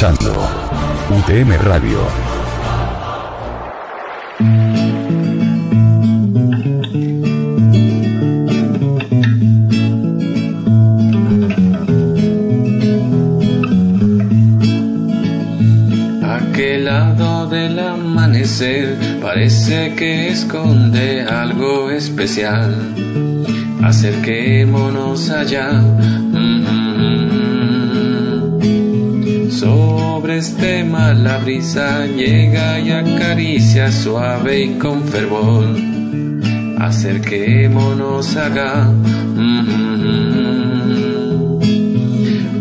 UTM Radio. Aquel lado del amanecer parece que esconde algo especial. Acerquémonos allá. La brisa llega y acaricia suave y con fervor. Acerquémonos acá. Mm-hmm.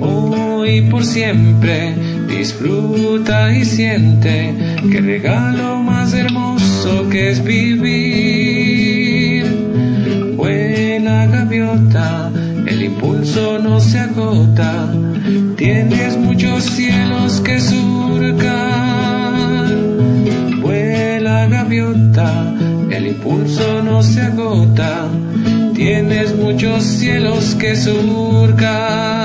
Hoy por siempre disfruta y siente que regalo más hermoso que es vivir. Vuela gaviota, el impulso no se agota, tienes muchos cielos que surcar. El impulso no se agota, tienes muchos cielos que surcar.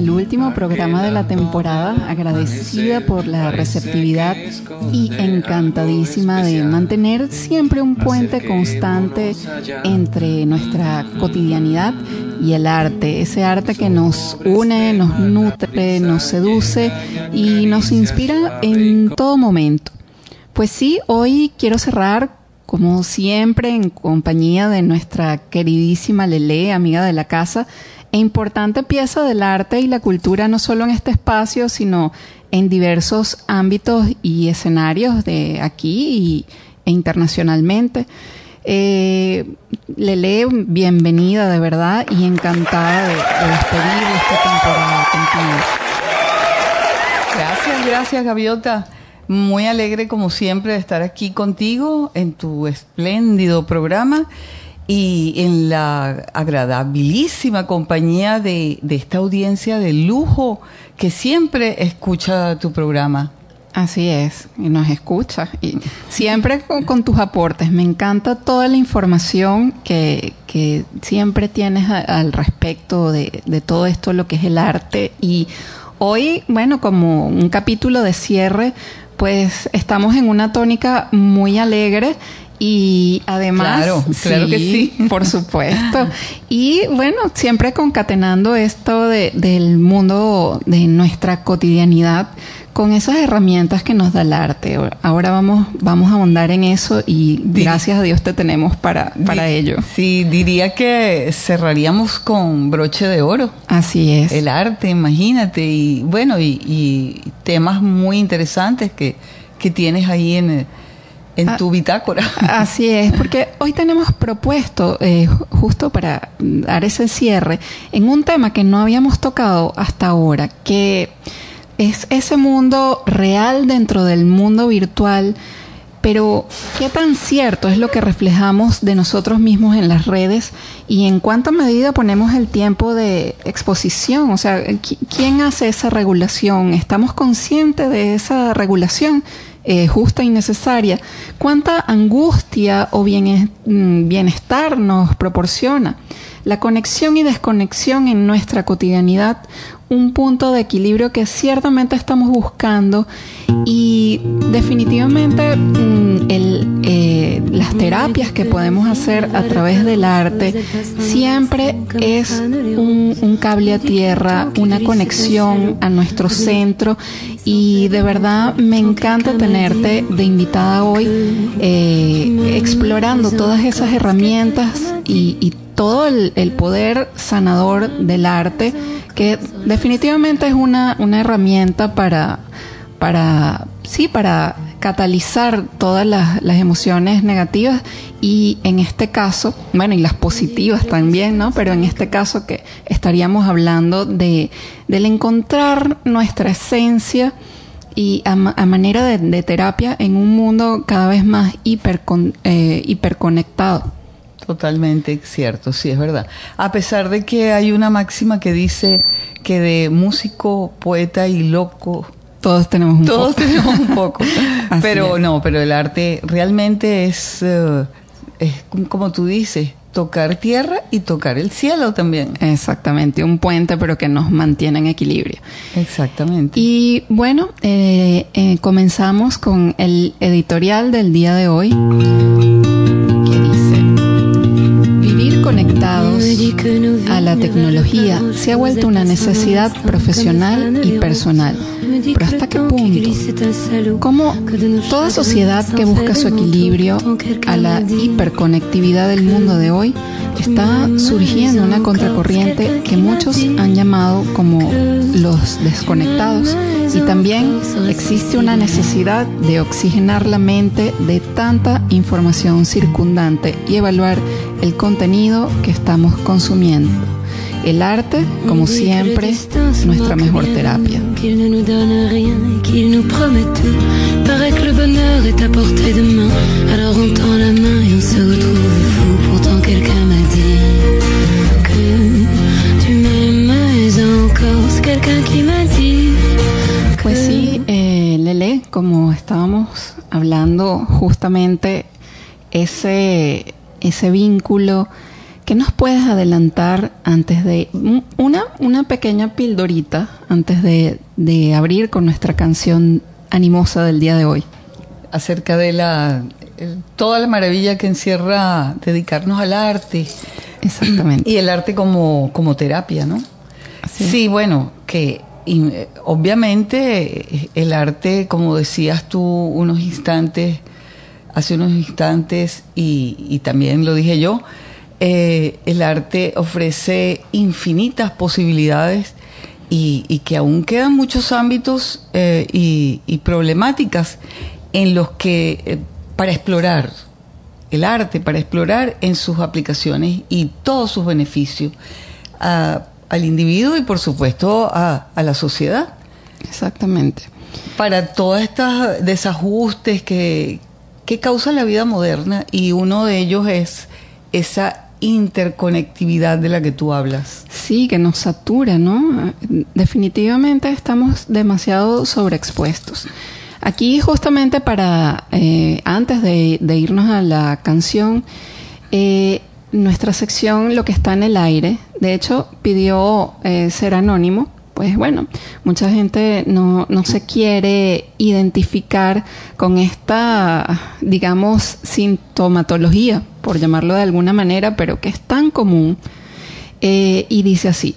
El último programa de la temporada, agradecida por la receptividad y encantadísima de mantener siempre un puente constante entre nuestra cotidianidad y el arte, ese arte que nos une, nos nutre, nos seduce y nos inspira en todo momento. Pues sí, hoy quiero cerrar como siempre en compañía de nuestra queridísima Lele, amiga de la casa, e importante pieza del arte y la cultura no solo en este espacio, sino en diversos ámbitos y escenarios de aquí y, e internacionalmente. Eh, Lele, bienvenida de verdad y encantada de, de despedir esta temporada contigo. Gracias, gracias Gaviota. Muy alegre como siempre de estar aquí contigo en tu espléndido programa y en la agradabilísima compañía de, de, esta audiencia de lujo que siempre escucha tu programa. Así es, y nos escucha, y siempre con, tus aportes. Me encanta toda la información que, que siempre tienes al respecto de todo esto, lo que es el arte. Y hoy, bueno, como un capítulo de cierre, pues estamos en una tónica muy alegre y además, claro, claro sí, que sí, por supuesto. Y bueno, siempre concatenando esto de, del mundo de nuestra cotidianidad con esas herramientas que nos da el arte. Ahora vamos, vamos a ahondar en eso y gracias a Dios te tenemos para, para ello. Sí, diría que cerraríamos con broche de oro. Así es. El arte, imagínate, y bueno, y, y temas muy interesantes que, que tienes ahí en el en tu bitácora. Así es, porque hoy tenemos propuesto, eh, justo para dar ese cierre, en un tema que no habíamos tocado hasta ahora, que es ese mundo real dentro del mundo virtual, pero qué tan cierto es lo que reflejamos de nosotros mismos en las redes y en cuánta medida ponemos el tiempo de exposición, o sea, ¿quién hace esa regulación? ¿Estamos conscientes de esa regulación? Eh, justa y necesaria, cuánta angustia o bien, bienestar nos proporciona. La conexión y desconexión en nuestra cotidianidad, un punto de equilibrio que ciertamente estamos buscando y definitivamente el, eh, las terapias que podemos hacer a través del arte siempre es un, un cable a tierra, una conexión a nuestro centro. Y de verdad me encanta tenerte de invitada hoy eh, explorando todas esas herramientas y, y todo el, poder sanador del arte que definitivamente es una, una herramienta para, para, sí, para catalizar todas las, emociones negativas y en este caso, bueno, y las positivas también, ¿no? Pero en este caso que estaríamos hablando de, del encontrar nuestra esencia y a, manera de, de, terapia en un mundo cada vez más hiper, eh, hiperconectado. Totalmente cierto, sí, es verdad. A pesar de que hay una máxima que dice que de músico, poeta y loco todos tenemos un Todos poco. tenemos un poco. Pero es. no, pero el arte realmente es, eh, es como tú dices, tocar tierra y tocar el cielo también. Exactamente, un puente, pero que nos mantiene en equilibrio. Exactamente. Y bueno, eh, eh, comenzamos con el editorial del día de hoy, conectados a la tecnología se ha vuelto una necesidad profesional y personal. Pero ¿hasta qué punto? Como toda sociedad que busca su equilibrio a la hiperconectividad del mundo de hoy, está surgiendo una contracorriente que muchos han llamado como los desconectados y también existe una necesidad de oxigenar la mente de tanta información circundante y evaluar el contenido que estamos consumiendo. El arte, como siempre, nuestra mejor terapia. Alors on tend la main et on se retrouve fou. Pourtant quelqu'un Pues sí, eh, Lele, como estábamos hablando justamente ese, ese vínculo, ¿qué nos puedes adelantar antes de un- una, una pequeña pildorita antes de, de abrir con nuestra canción animosa del día de hoy? Acerca de la toda la maravilla que encierra dedicarnos al arte Exactamente. y el arte como, como terapia, ¿no? Así. Sí, bueno, que y, eh, obviamente eh, el arte, como decías tú unos instantes, hace unos instantes, y, y también lo dije yo, eh, el arte ofrece infinitas posibilidades y, y que aún quedan muchos ámbitos eh, y, y problemáticas en los que eh, para explorar el arte, para explorar en sus aplicaciones y todos sus beneficios a- al individuo y por supuesto a, a la sociedad. Exactamente. Para todos estos desajustes que, que causa la vida moderna y uno de ellos es esa interconectividad de la que tú hablas. Sí, que nos satura, ¿no? Definitivamente estamos demasiado sobreexpuestos. Aquí justamente para, eh, antes de, irnos a la canción, eh, nuestra sección Lo que está en el aire, de hecho pidió eh, ser anónimo, pues bueno, mucha gente no, no se quiere identificar con esta, digamos, sintomatología, por llamarlo de alguna manera, pero que es tan común y dice así.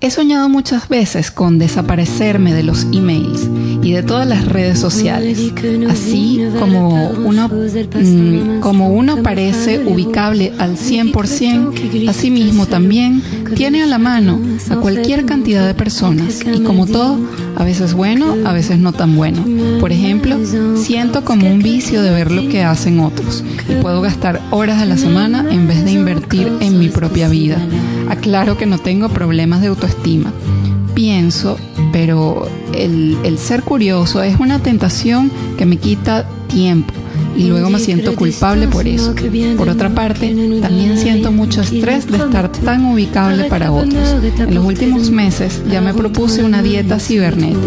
He soñado muchas veces con desaparecerme de los emails y de todas las redes sociales, así como uno, mm, como uno parece ubicable al 100%, asimismo también tiene a la mano a cualquier cantidad de personas y como todo, a veces bueno, a veces no tan bueno. Por ejemplo, siento como un vicio de ver lo que hacen otros y puedo gastar horas a la semana en vez de invertir en mi propia vida. Aclaro que no tengo problemas de autoestima. Pienso, pero el, el ser curioso es una tentación que me quita tiempo y luego me siento culpable por eso. Por otra parte, también siento mucho estrés de estar tan ubicable para otros. En los últimos meses ya me propuse una dieta cibernética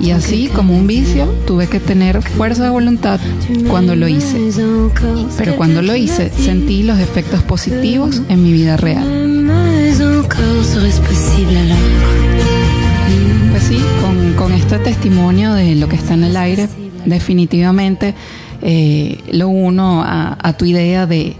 y así como un vicio tuve que tener fuerza de voluntad cuando lo hice. Pero cuando lo hice sentí los efectos positivos en mi vida real. Testimonio de lo que está en el aire, definitivamente eh, lo uno a, tu idea de,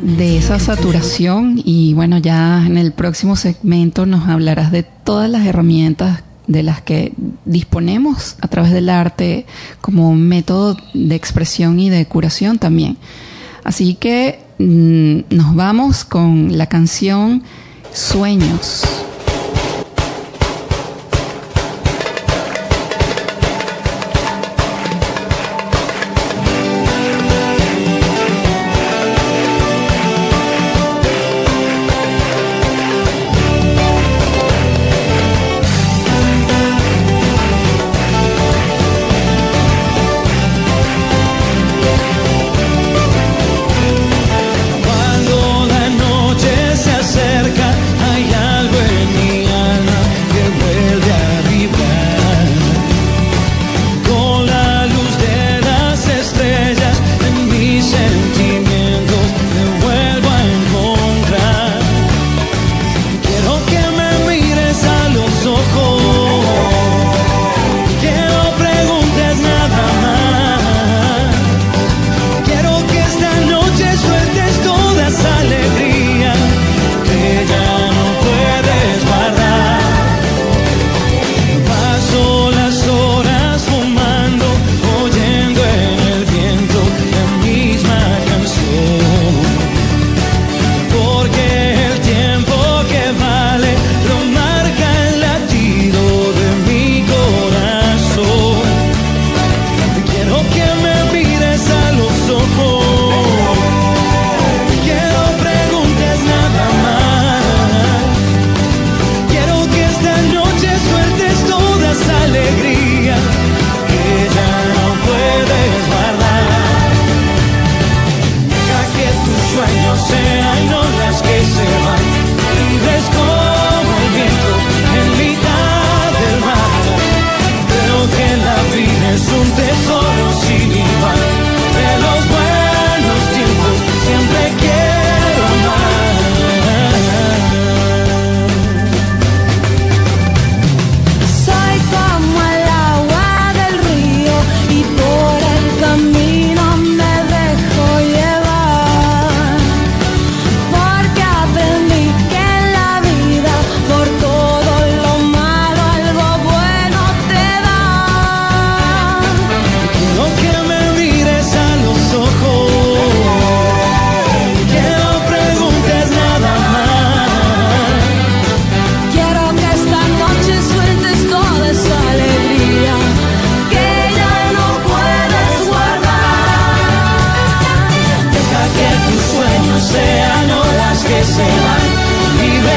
de esa saturación y bueno, ya en el próximo segmento nos hablarás de todas las herramientas de las que disponemos a través del arte como método de expresión y de curación también. Así que mm, nos vamos con la canción Sueños.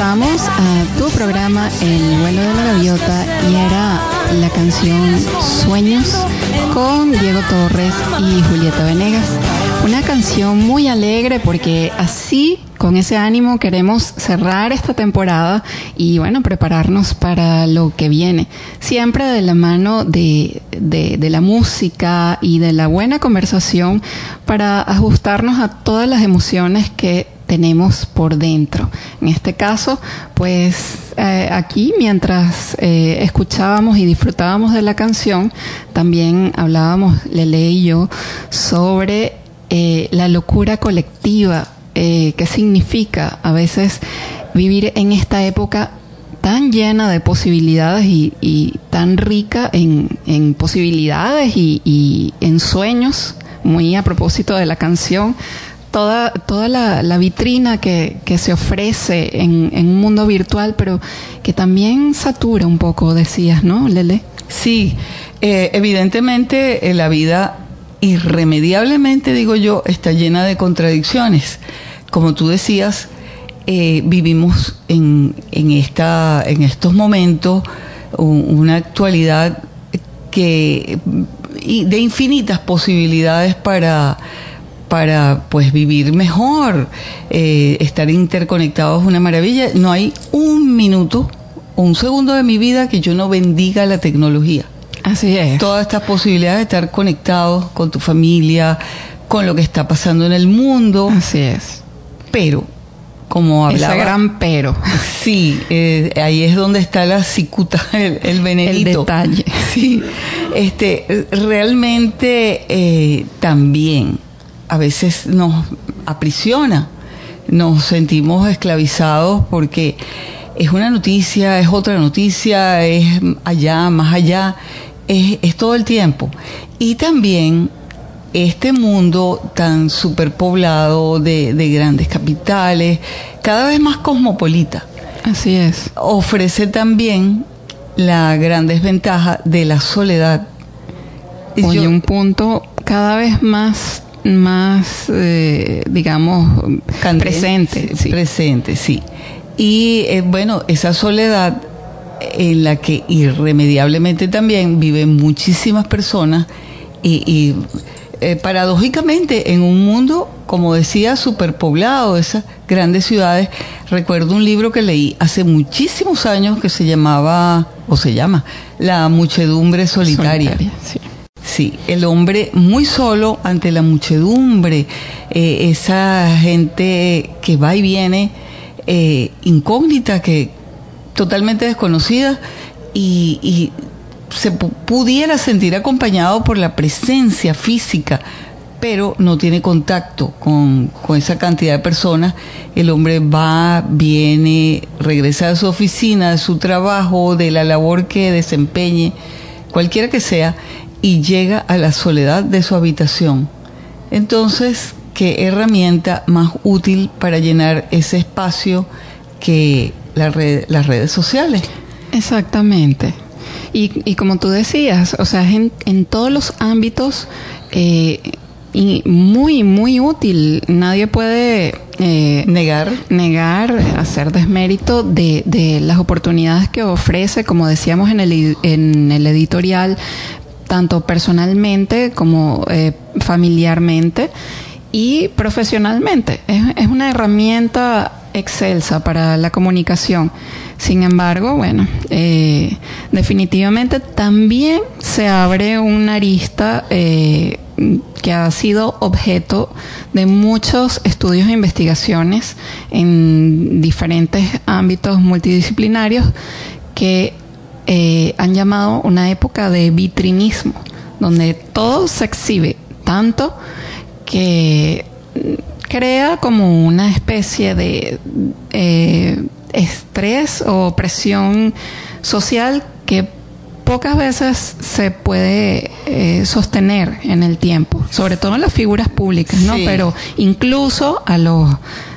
Regresamos a tu programa El vuelo de la gaviota y era la canción Sueños con Diego Torres y Julieta Venegas. Una canción muy alegre porque así, con ese ánimo, queremos cerrar esta temporada y bueno, prepararnos para lo que viene. Siempre de la mano de, de, de la música y de la buena conversación para ajustarnos a todas las emociones que tenemos por dentro. En este caso, pues eh, aquí mientras eh, escuchábamos y disfrutábamos de la canción, también hablábamos, Lele y yo, sobre eh, la locura colectiva, eh, qué significa a veces vivir en esta época tan llena de posibilidades y, tan rica en, posibilidades y en sueños, muy a propósito de la canción, toda, toda la, vitrina que, que, se ofrece en, en, un mundo virtual, pero que también satura un poco, decías, ¿no, Lele? Sí, eh, evidentemente eh, la vida irremediablemente, digo yo, está llena de contradicciones. Como tú decías, eh, vivimos en, en, esta, en estos momentos una actualidad que de infinitas posibilidades para para pues vivir mejor, eh, estar interconectados es una maravilla. No hay un minuto, un segundo de mi vida que yo no bendiga la tecnología. Así es. Todas estas posibilidades de estar conectados con tu familia, con lo que está pasando en el mundo. Así es. Pero, como hablaba. Ese gran pero. Sí, eh, ahí es donde está la cicuta, el, el venenito. El detalle. Sí. Este, realmente eh, también a veces nos aprisiona, nos sentimos esclavizados porque es una noticia, es otra noticia, es allá, más allá, es, es todo el tiempo. Y también este mundo tan superpoblado de, de grandes capitales, cada vez más cosmopolita. Así es. Ofrece también la gran desventaja de la soledad. Yo, un punto cada vez más más, eh, digamos, Candente, presente. Sí. Presente, sí. Y eh, bueno, esa soledad en la que irremediablemente también viven muchísimas personas y, y eh, paradójicamente en un mundo, como decía, superpoblado, esas grandes ciudades. Recuerdo un libro que leí hace muchísimos años que se llamaba, o se llama, La muchedumbre solitaria. solitaria sí. Sí, el hombre muy solo ante la muchedumbre, eh, esa gente que va y viene, eh, incógnita, que totalmente desconocida y, se pudiera sentir acompañado por la presencia física, pero no tiene contacto con, con, esa cantidad de personas. El hombre va, viene, regresa a su oficina, de su trabajo, de la labor que desempeñe, cualquiera que sea, y llega a la soledad de su habitación. Entonces, ¿qué herramienta más útil para llenar ese espacio que la red, las redes sociales? Exactamente. Y, y, como tú decías, o sea, en, en todos los ámbitos eh, y muy, muy útil. Nadie puede eh, negar, negar, hacer desmérito de, de, las oportunidades que ofrece, como decíamos en el, en el editorial, tanto personalmente como eh, familiarmente y profesionalmente. Es, una herramienta excelsa para la comunicación. Sin embargo, bueno, eh, definitivamente también se abre una arista eh, que ha sido objeto de muchos estudios e investigaciones en diferentes ámbitos multidisciplinarios que eh, han llamado una época de vitrinismo, donde todo se exhibe tanto que crea como una especie de eh, estrés o presión social que pocas veces se puede eh, sostener en el tiempo, sobre todo en las figuras públicas, ¿no? Sí. Pero incluso a los,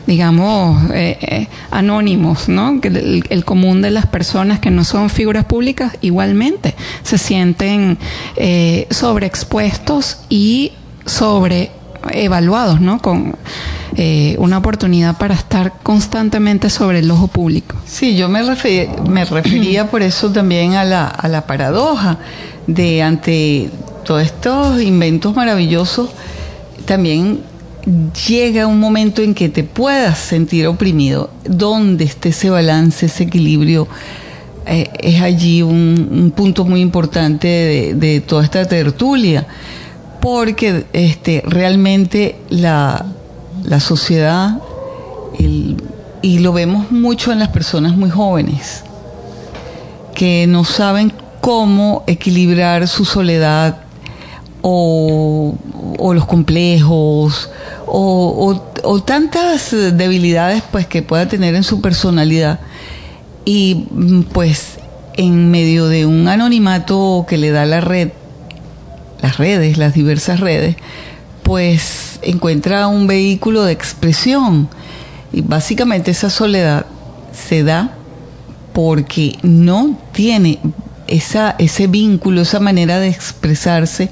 digamos, eh, eh, anónimos, ¿no? Que el, común de las personas que no son figuras públicas igualmente se sienten eh, sobreexpuestos y sobre evaluados, ¿no? Con eh, una oportunidad para estar constantemente sobre el ojo público. Sí, yo me, refe- me refería por eso también a la, a la paradoja de ante todos estos inventos maravillosos, también llega un momento en que te puedas sentir oprimido. ¿Dónde esté ese balance, ese equilibrio? Eh, es allí un, un punto muy importante de, toda esta tertulia, porque este, realmente la, la sociedad, y lo vemos mucho en las personas muy jóvenes, que no saben cómo equilibrar su soledad o, o los complejos o, tantas debilidades pues que pueda tener en su personalidad y mm, pues en medio de un anonimato que le da la red las redes, las diversas redes, pues encuentra un vehículo de expresión. Y básicamente esa soledad se da porque no tiene esa, ese vínculo, esa manera de expresarse,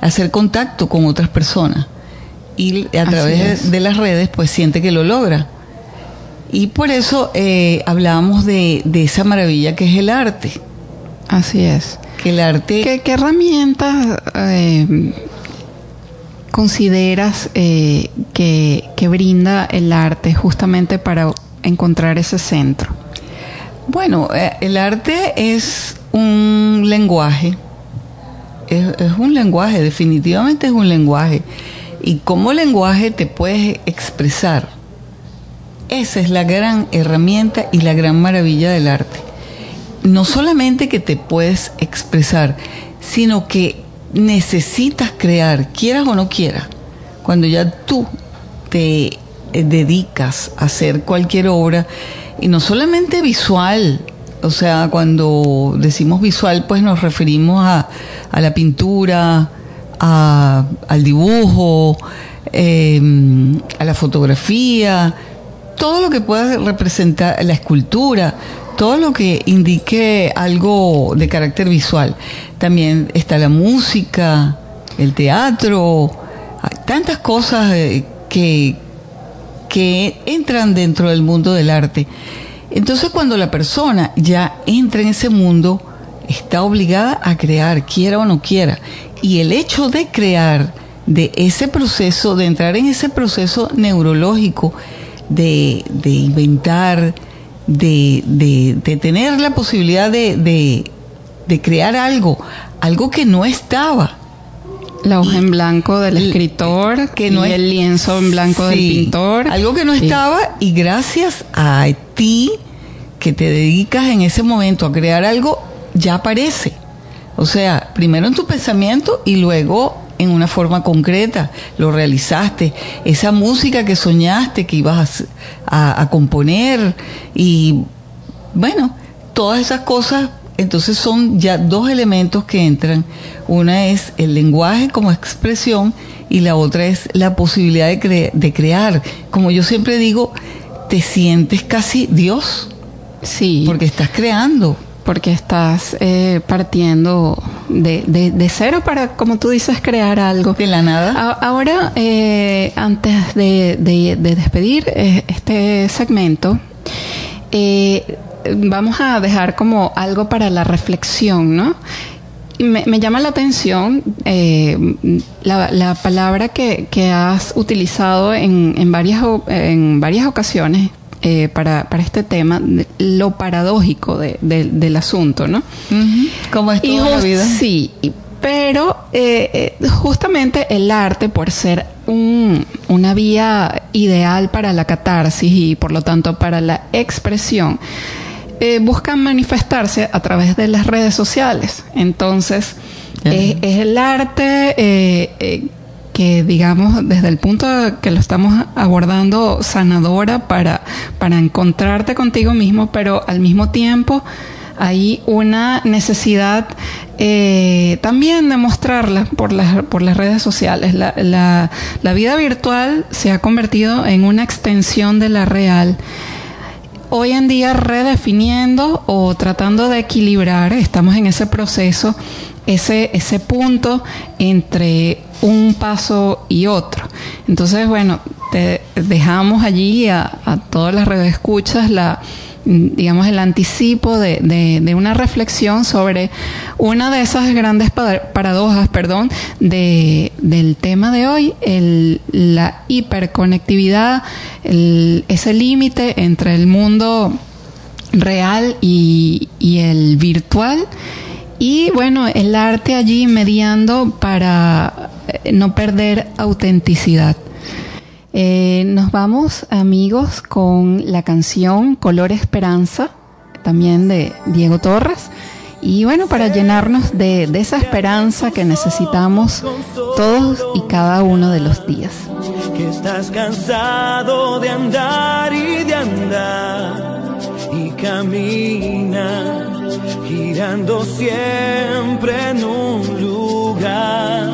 hacer contacto con otras personas. Y a Así través de las redes, pues siente que lo logra. Y por eso eh, hablábamos de, de esa maravilla que es el arte. Así es. Que el arte... ¿Qué, qué herramientas eh, consideras eh, que, que brinda el arte justamente para encontrar ese centro? Bueno, eh, el arte es un lenguaje, es, es un lenguaje, definitivamente es un lenguaje. Y como lenguaje te puedes expresar. Esa es la gran herramienta y la gran maravilla del arte. No solamente que te puedes expresar, sino que necesitas crear, quieras o no quieras. Cuando ya tú te eh, dedicas a hacer cualquier obra, y no solamente visual, o sea, cuando decimos visual, pues nos referimos a, a la pintura, al dibujo, eh, a la fotografía, todo lo que pueda representar la escultura, todo lo que indique algo de carácter visual. También está la música, el teatro, tantas cosas eh, que, que entran dentro del mundo del arte. Entonces cuando la persona ya entra en ese mundo, está obligada a crear, quiera o no quiera. Y el hecho de crear, de ese proceso, de entrar en ese proceso neurológico, de, de inventar, de, de- de tener la posibilidad de, crear algo, algo que no estaba. La hoja en blanco del El- escritor que no y es- el lienzo en blanco del pintor. Algo que no Sí. estaba y gracias a ti que te dedicas en ese momento a crear algo, ya aparece. O sea, primero en tu pensamiento y luego en una forma concreta, lo realizaste. Esa música que soñaste que ibas a, a- a componer y bueno, todas esas cosas, entonces son ya dos elementos que entran. Una es el lenguaje como expresión y la otra es la posibilidad de, cre- de crear. Como yo siempre digo, te sientes casi Dios Sí, porque estás creando. Porque estás eh, partiendo de, de- de cero para, como tú dices, crear algo. De la nada. A- Ahora, eh, antes de, de- de despedir eh, este segmento, eh, vamos a dejar como algo para la reflexión, ¿no? Me, me llama la atención eh, la, la palabra que, que has utilizado en, en, varias, en varias ocasiones eh, para, para este tema, de- lo paradójico de- de- del asunto, ¿no? Ujú. Como es toda la vida. Sí, pero eh, eh, justamente el arte, por ser un- una vía ideal para la catarsis y por lo tanto para la expresión, eh, buscan manifestarse a través de las redes sociales. Entonces, es, es el arte que, digamos, desde el punto que lo estamos abordando, sanadora para, para encontrarte contigo mismo, pero al mismo tiempo hay una necesidad eh, también de mostrarla por las, por las redes sociales. La, la, la vida virtual se ha convertido en una extensión de la real hoy en día redefiniendo o tratando de equilibrar, estamos en ese proceso, ese, ese punto entre un paso y otro. Entonces, bueno, te dejamos allí a, a todas las redescuchas la digamos, el anticipo de, de, de, una reflexión sobre una de esas grandes paradojas, perdón, de, del tema de hoy, el, la hiperconectividad, el, ese límite entre el mundo real y, y el virtual. Y bueno, el arte allí mediando para no perder autenticidad. Eh, nos vamos, amigos, con la canción Color Esperanza, también de Diego Torres. Y bueno, para llenarnos de, de, esa esperanza que necesitamos todos y cada uno de los días. Que estás cansado de andar y de andar y camina girando siempre en un lugar.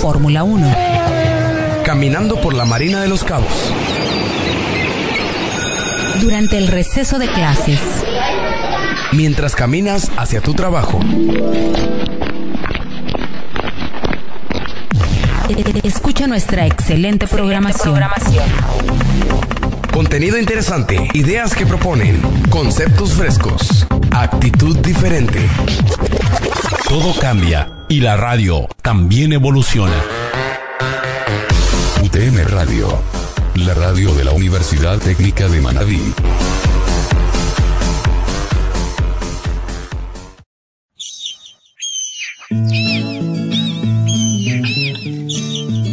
Fórmula 1. Caminando por la Marina de los Cabos. Durante el receso de clases. Mientras caminas hacia tu trabajo. Escucha nuestra excelente programación. Contenido interesante, ideas que proponen, conceptos frescos, actitud diferente. Todo cambia y la radio también evoluciona. UTM Radio, la radio de la Universidad Técnica de Manabí.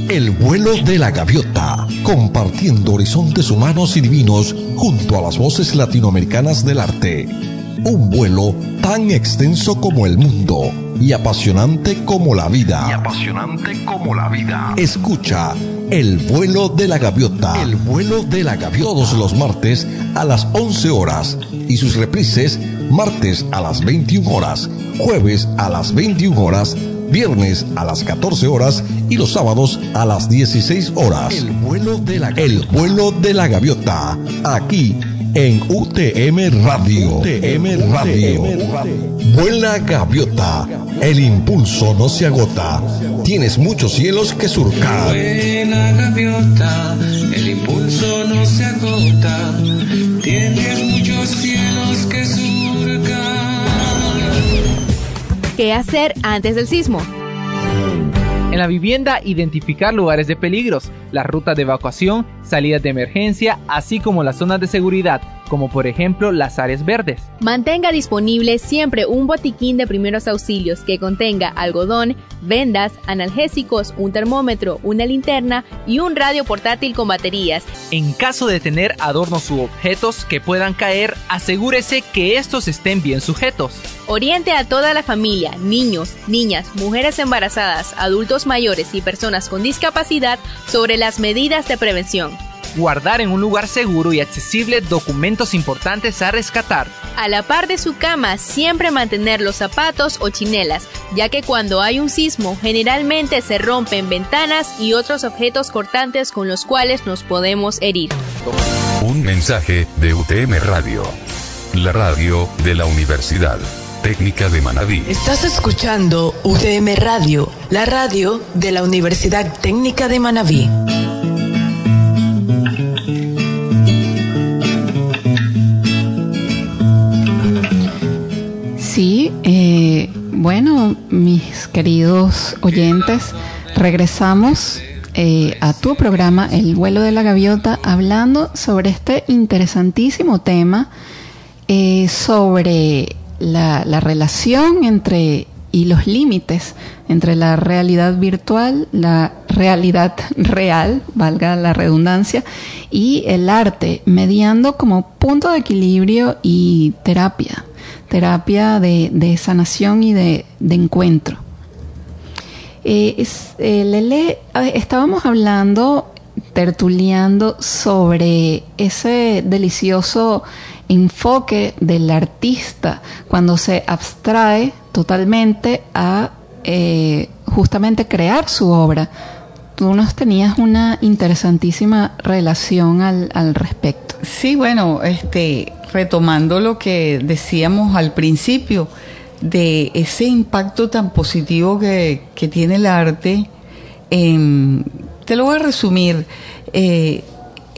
El vuelo de la gaviota, compartiendo horizontes humanos y divinos junto a las voces latinoamericanas del arte. Un vuelo tan extenso como el mundo y apasionante como la vida. Y apasionante como la vida. Escucha El vuelo de la gaviota. El vuelo de la gaviota. Todos los martes a las 11 horas y sus reprises martes a las 21 horas, jueves a las 21 horas, viernes a las 14 horas y los sábados a las 16 horas. El vuelo de la gaviota. El vuelo de la gaviota. Aquí en UTM Radio. UTM Radio. Vuela gaviota. El impulso no se agota. Tienes muchos cielos que surcar. Vuela gaviota, el impulso no se agota. Tienes muchos cielos que surcar. ¿Qué hacer antes del sismo? En la vivienda, identificar lugares de peligros, las rutas de evacuación, salidas de emergencia, así como las zonas de seguridad, como por ejemplo las áreas verdes. Mantenga disponible siempre un botiquín de primeros auxilios que contenga algodón, vendas, analgésicos, un termómetro, una linterna y un radio portátil con baterías. En caso de tener adornos u objetos que puedan caer, asegúrese que estos estén bien sujetos. Oriente a toda la familia, niños, niñas, mujeres embarazadas, adultos mayores y personas con discapacidad sobre las medidas de prevención. Guardar en un lugar seguro y accesible documentos importantes a rescatar. A la par de su cama, siempre mantener los zapatos o chinelas, ya que cuando hay un sismo generalmente se rompen ventanas y otros objetos cortantes con los cuales nos podemos herir. Un mensaje de UTM Radio, la radio de la Universidad Técnica de Manabí. Estás escuchando UTM Radio, la radio de la Universidad Técnica de Manabí. Sí, eh, bueno, mis queridos oyentes, regresamos eh, a tu programa El vuelo de la gaviota hablando sobre este interesantísimo tema eh, sobre la, la relación entre y los límites entre la realidad virtual, la realidad real, valga la redundancia, y el arte, mediando como punto de equilibrio y terapia, terapia de, sanación y de, encuentro. Eh, eh, Lele, estábamos hablando, tertuleando sobre ese delicioso enfoque del artista cuando se abstrae totalmente a eh, justamente crear su obra. Tú nos tenías una interesantísima relación al, al respecto. Sí, bueno, este, retomando lo que decíamos al principio, de ese impacto tan positivo que, que tiene el arte, te lo voy a resumir. Eh,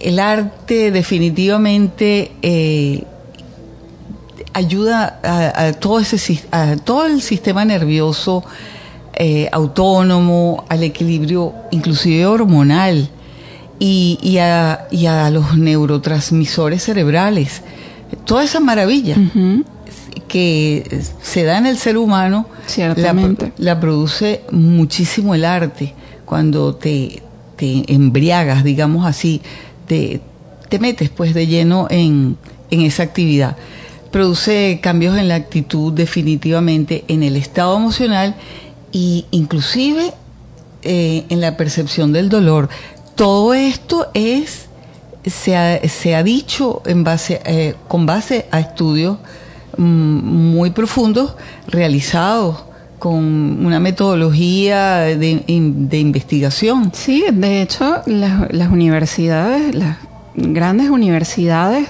el arte definitivamente eh, ayuda a, a todo ese sis- a todo el sistema nervioso eh, autónomo, al equilibrio inclusive hormonal y, y a, y a los neurotransmisores cerebrales. Toda esa maravilla que se da en el ser humano la, la produce muchísimo el arte. Cuando te, te embriagas, digamos así, te, te metes pues de lleno en, en esa actividad. Produce cambios en la actitud definitivamente, en el estado emocional y inclusive eh, en la percepción del dolor. Todo esto es se ha, se ha dicho eh, con base a estudios mm, muy profundos realizados con una metodología de, de investigación. Sí, de hecho, las, las universidades, las grandes universidades,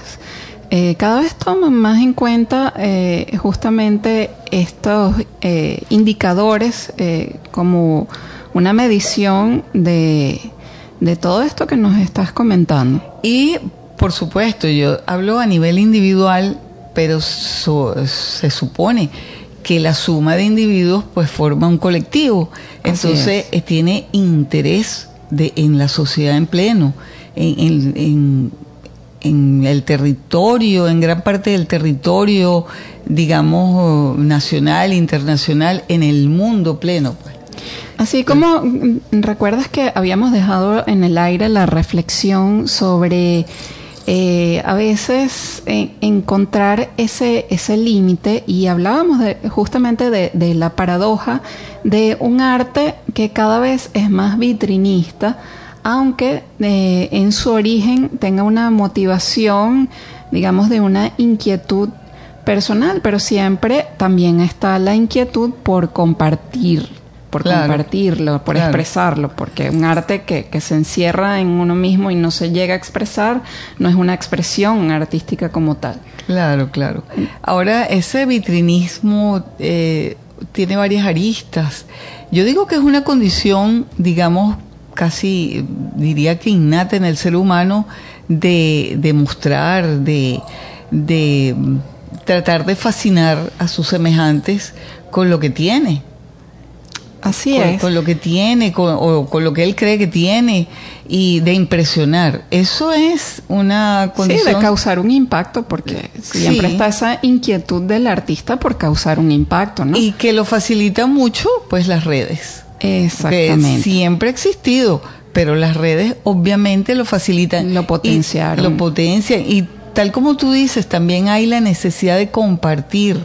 eh, cada vez toman más en cuenta eh, justamente estos eh, indicadores como una medición de, de todo esto que nos estás comentando. Y, por supuesto, yo hablo a nivel individual, pero so- se supone que la suma de individuos pues forma un colectivo. Así Entonces eh, tiene interés de, en la sociedad en pleno, en, en- en- en el territorio, en gran parte del territorio, digamos, nacional, internacional, en el mundo pleno. Pues. Así como mm, recuerdas que habíamos dejado en el aire la reflexión sobre eh, a veces eh, encontrar ese, ese límite y hablábamos justamente de, de la paradoja de un arte que cada vez es más vitrinista, aunque eh, en su origen tenga una motivación, digamos, de una inquietud personal, pero siempre también está la inquietud por compartir, por Claro. compartirlo, por Claro. expresarlo, porque un arte que, que se encierra en uno mismo y no se llega a expresar no es una expresión artística como tal. Claro, claro. Ahora, ese vitrinismo eh, tiene varias aristas. Yo digo que es una condición, digamos, casi diría que innata en el ser humano de, de mostrar, de, de tratar de fascinar a sus semejantes con lo que tiene. Así con, es. con lo que tiene, con, o con lo que él cree que tiene, y de impresionar. Eso es una Sí, condición. de causar un impacto, porque siempre Sí. está esa inquietud del artista por causar un impacto, ¿no? Y que lo facilita mucho, pues las redes. Exactamente. Que siempre ha existido, pero las redes obviamente lo facilitan. Lo potenciaron. Y lo potencian. Y tal como tú dices, también hay la necesidad de compartir,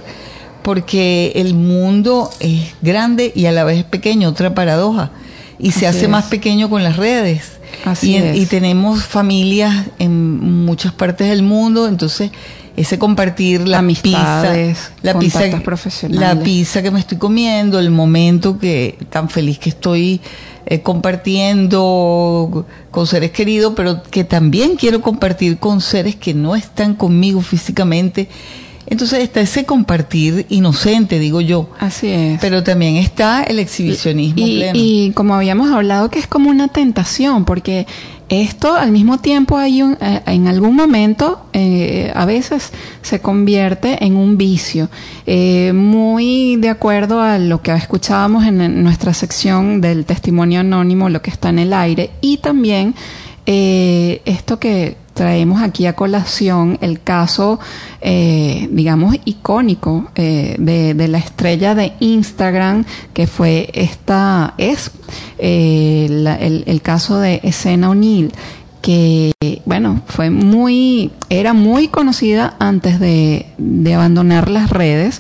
porque el mundo es grande y a la vez es pequeño, otra paradoja. Y se Así hace es. más pequeño con las redes. Así y, en- es. y tenemos familias en muchas partes del mundo, entonces ese compartir la Amistades, pizza, la pizza, profesionales. la pizza que me estoy comiendo, el momento que tan feliz que estoy eh, compartiendo con seres queridos, pero que también quiero compartir con seres que no están conmigo físicamente. Entonces está ese compartir inocente, digo yo. Así es. Pero también está el exhibicionismo y, pleno. y como habíamos hablado que es como una tentación porque esto al mismo tiempo hay un, eh, en algún momento eh, a veces se convierte en un vicio Eh, muy de acuerdo a lo que escuchábamos en, en nuestra sección del testimonio anónimo lo que está en el aire y también eh, esto que traemos aquí a colación el caso, eh, digamos, icónico eh, de, de la estrella de Instagram, que fue esta, es eh, el, caso de Escena O'Neill, que, bueno, fue muy, era muy conocida antes de, abandonar las redes,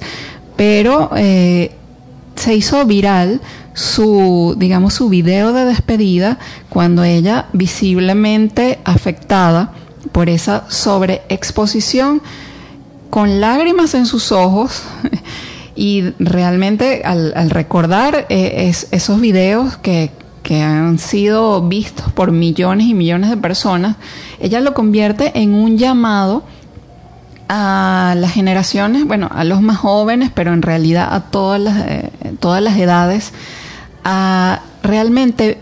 pero se hizo viral su, digamos, su video de despedida cuando ella visiblemente afectada por esa sobreexposición con lágrimas en sus ojos. Y realmente al, recordar eh, es- esos videos que, que han sido vistos por millones y millones de personas, ella lo convierte en un llamado a las generaciones, bueno, a los más jóvenes, pero en realidad a todas las, eh, todas las edades, a realmente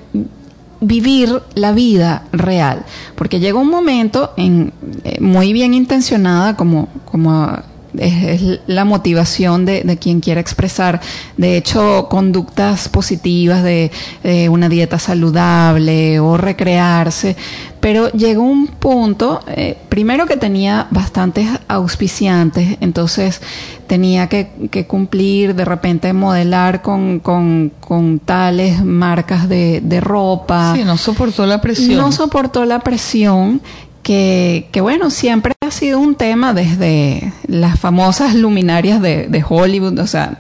vivir la vida real. Porque llega un momento en, eh, muy bien intencionada, como, como es, es la motivación de, de quien quiere expresar, de hecho, conductas positivas de, de una dieta saludable o recrearse, pero llegó un punto, eh, primero que tenía bastantes auspiciantes, entonces tenía que, que cumplir, de repente modelar con, con, con tales marcas de, de ropa. Sí, no soportó la presión. No soportó la presión que, bueno, siempre ha sido un tema desde las famosas luminarias de, de Hollywood, o sea,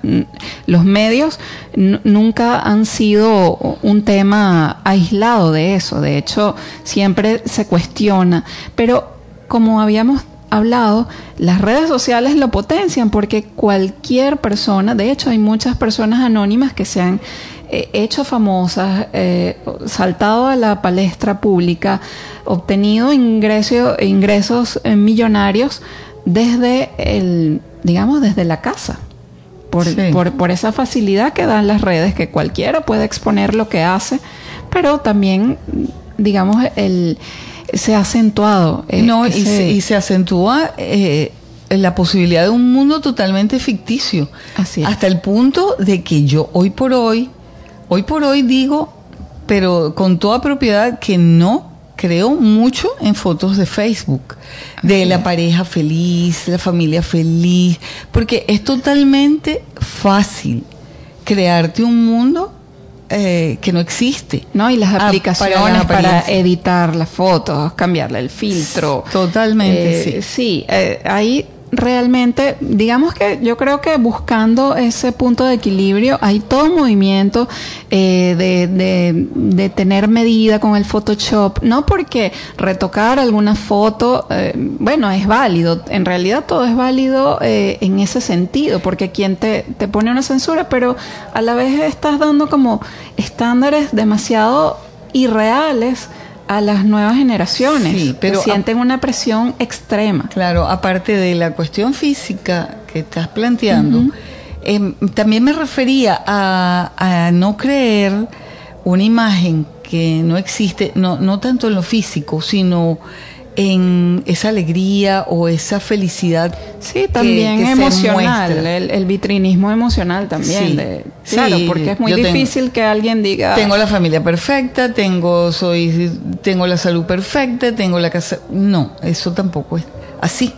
los medios nunca han sido un tema aislado de eso, de hecho siempre se cuestiona, pero como habíamos hablado, las redes sociales lo potencian porque cualquier persona, de hecho hay muchas personas anónimas que se han eh, hecho famosas, eh, saltado a la palestra pública, obtenido ingreso, ingresos eh, millonarios desde el, digamos, desde la casa. Por, Sí. por, por esa facilidad que dan las redes, que cualquiera puede exponer lo que hace, pero también, digamos, el, se ha acentuado. eh, no, y, se, y se acentúa eh, la posibilidad de un mundo totalmente ficticio. Hasta el punto de que yo hoy por hoy, hoy por hoy digo, pero con toda propiedad, que no creo mucho en fotos de Facebook, de la pareja feliz, la familia feliz, porque es totalmente fácil crearte un mundo eh, que no existe. No, y las Ah, aplicaciones para, editar las fotos, cambiarle el filtro. Totalmente, Eh, sí. eh, ahí realmente, digamos que yo creo que buscando ese punto de equilibrio, hay todo movimiento eh, de, de- de tener medida con el Photoshop, no porque retocar alguna foto, eh, bueno, es válido, en realidad todo es válido eh, en ese sentido, porque quien te, te pone una censura, pero a la vez estás dando como estándares demasiado irreales a las nuevas generaciones. Sí, pero que sienten una presión extrema. Claro, aparte de la cuestión física que estás planteando, em, también me refería a, a no creer una imagen que no existe, no, no tanto en lo físico, sino en esa alegría o esa felicidad. Sí, también que se emocional, muestra. el, el vitrinismo emocional también. Sí, de- claro, sí, porque es muy yo tengo- difícil que alguien diga... Tengo la familia perfecta, tengo, soy, tengo la salud perfecta, tengo la casa. No, eso tampoco es así.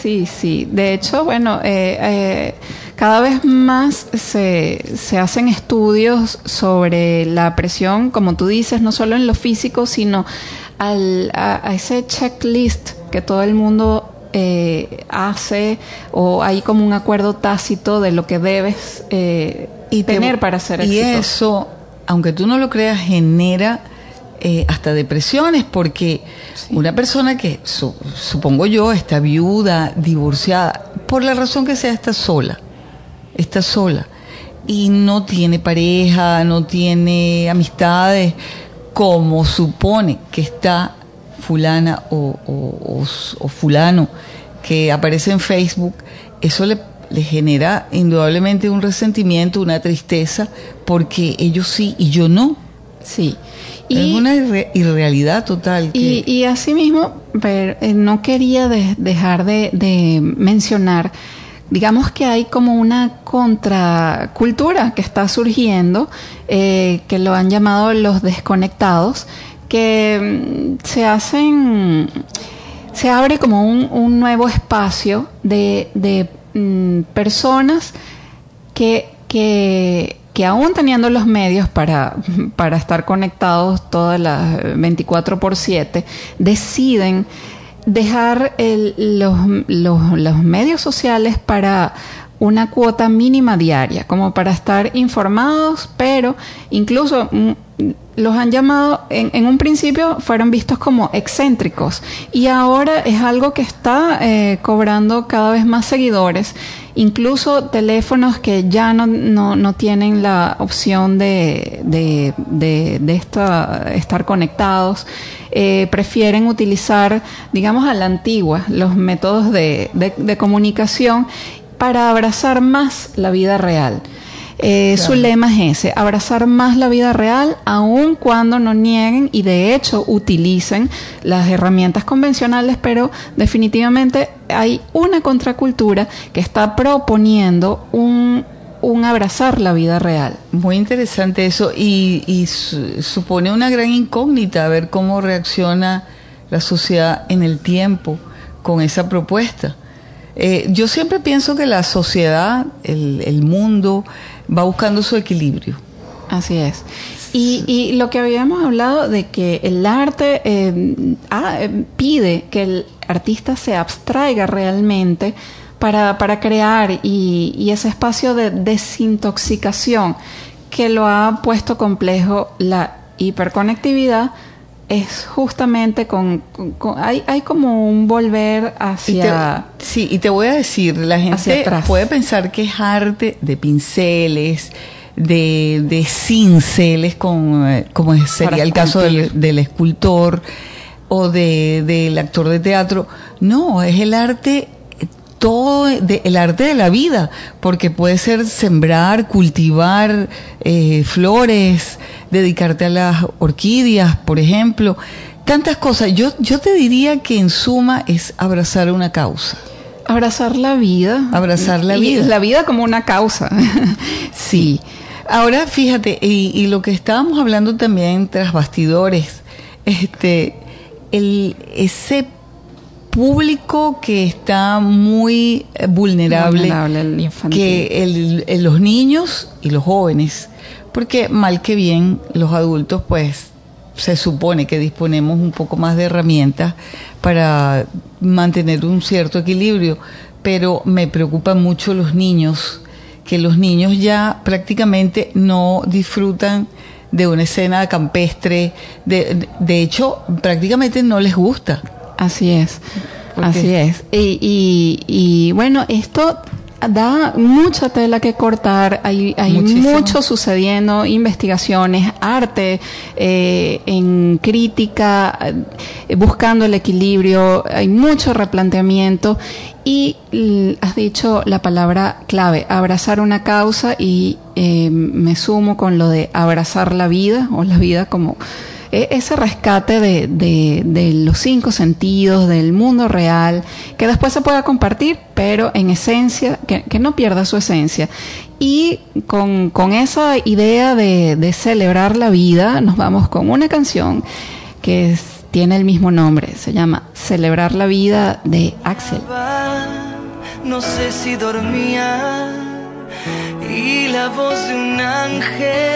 Sí, sí. De hecho, bueno, eh, eh, cada vez más se, se hacen estudios sobre la presión, como tú dices, no solo en lo físico, sino al, a, a ese checklist que todo el mundo eh, hace o hay como un acuerdo tácito de lo que debes eh, te- tener para ser Y exitoso. eso, aunque tú no lo creas, genera eh, hasta depresiones, porque una persona que, su- supongo yo, está viuda, divorciada, por la razón que sea, está sola, está sola, y no tiene pareja, no tiene amistades, como supone que está fulana o, fulano que aparece en Facebook, eso le, le genera indudablemente un resentimiento, una tristeza, porque ellos sí y yo no. Sí. es Y- una irre- irrealidad total. Y, y asimismo, pero, eh, no quería de- dejar de, de mencionar, digamos que hay como una contracultura que está surgiendo, eh, que lo han llamado los desconectados, que mm, se hacen, se abre como un, nuevo espacio de, mm, personas que, que, que aún teniendo los medios para, para estar conectados todas las eh, 24 por 7, deciden dejar el- los, los, los medios sociales para una cuota mínima diaria, como para estar informados, pero incluso mm, los han llamado, en, en un principio fueron vistos como excéntricos y ahora es algo que está eh, cobrando cada vez más seguidores, incluso teléfonos que ya no, no, no tienen la opción de, de, de, de esta- estar conectados, eh, prefieren utilizar, digamos, a la antigua los métodos de, de- de comunicación para abrazar más la vida real. Eh, Su lema es ese, abrazar más la vida real, aun cuando no nieguen y de hecho utilicen las herramientas convencionales, pero definitivamente hay una contracultura que está proponiendo un, un abrazar la vida real. Muy interesante eso y, y su- supone una gran incógnita a ver cómo reacciona la sociedad en el tiempo con esa propuesta. Eh, yo siempre pienso que la sociedad, el, el mundo, va buscando su equilibrio. Así es. Y, lo que habíamos hablado de que el arte eh, ah, eh, pide que el artista se abstraiga realmente para, para crear y ese espacio de desintoxicación que lo ha puesto complejo la hiperconectividad es justamente con, con- con- hay, hay como un volver Y te- hacia sí, y te voy a decir, la gente puede pensar que es arte de pinceles, de, de cinceles, con, eh, como sería Para el caso del, del escultor o de, del actor de teatro. No, es el arte todo de- el arte de la vida, porque puede ser sembrar, cultivar eh, flores, dedicarte a las orquídeas, por ejemplo, tantas cosas. Yo, yo te diría que en suma es abrazar una causa. abrazar la vida. Abrazar la Y vida. La vida como una causa. Sí. Ahora fíjate, y, y lo que estábamos hablando también tras bastidores, este, el, ese público que está muy eh, vulnerable, Vulnerable, el infantil. que el- el- los niños y los jóvenes, porque mal que bien los adultos pues se supone que disponemos un poco más de herramientas para mantener un cierto equilibrio, pero me preocupan mucho los niños, que los niños ya prácticamente no disfrutan de una escena campestre, de, de hecho prácticamente no les gusta. Así es, ¿Por así es. Y, y, y bueno, esto da mucha tela que cortar, hay, hay Muchísimo. mucho sucediendo, investigaciones, arte, eh, en crítica, eh, buscando el equilibrio, hay mucho replanteamiento y has dicho la palabra clave, abrazar una causa y eh, me sumo con lo de abrazar la vida o la vida como ese rescate de, de- los cinco sentidos, del mundo real, que después se pueda compartir, pero en esencia, que, que no pierda su esencia. Y con, con esa idea de, de celebrar la vida, nos vamos con una canción que tiene el mismo nombre, se llama Celebrar la vida de Axel. No sé si dormía y la voz de un ángel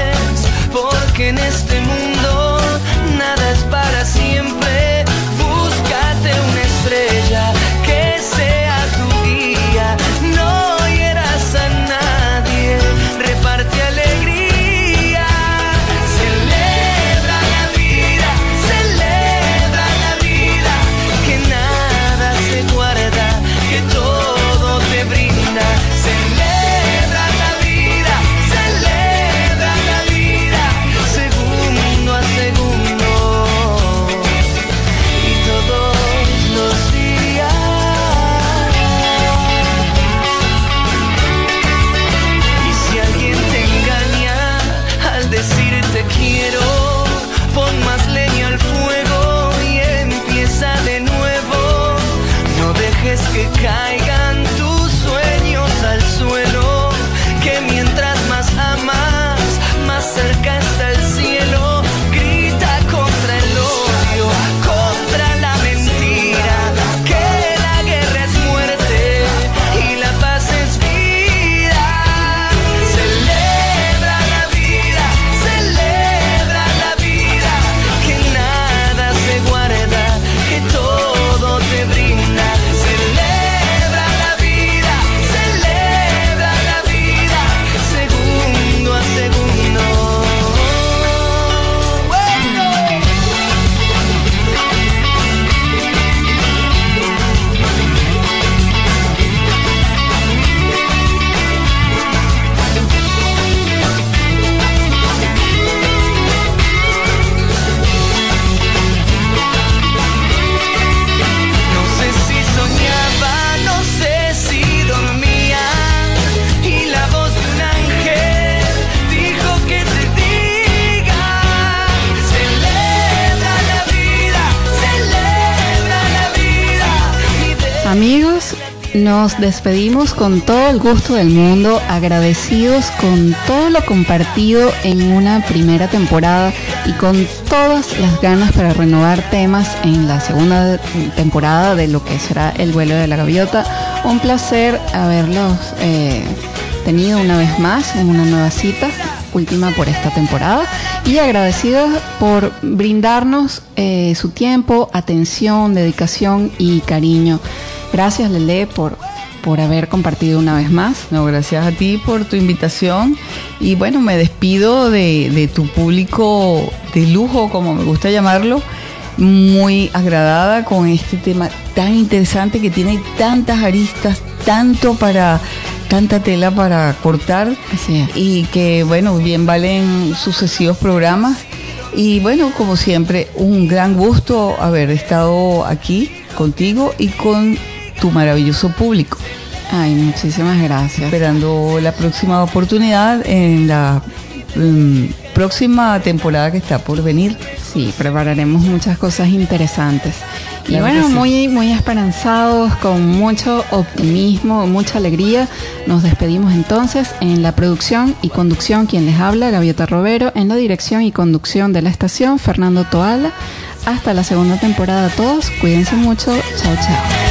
despedimos con todo el gusto del mundo, agradecidos con todo lo compartido en una primera temporada y con todas las ganas para renovar temas en la segunda temporada de lo que será el vuelo de la gaviota. Un placer haberlos eh, tenido una vez más en una nueva cita, última por esta temporada, y agradecidos por brindarnos eh, su tiempo, atención, dedicación y cariño. Gracias Lele por, por haber compartido una vez más. No, gracias a ti por tu invitación. Y bueno, me despido de, de tu público de lujo, como me gusta llamarlo, muy agradada con este tema tan interesante que tiene tantas aristas, tanto para tanta tela para cortar y que bueno, bien valen sucesivos programas. Y bueno, como siempre, un gran gusto haber estado aquí contigo y con tu maravilloso público. Ay, muchísimas gracias. Esperando la próxima oportunidad en la mm, próxima temporada que está por venir. Sí, prepararemos muchas cosas interesantes. Y Claro bueno, sí. muy, muy esperanzados, con mucho optimismo, mucha alegría. Nos despedimos entonces en la producción y conducción, quien les habla, Gaviota Robero, en la dirección y conducción de la estación, Fernando Toala. Hasta la segunda temporada a todos, cuídense mucho, chao chao.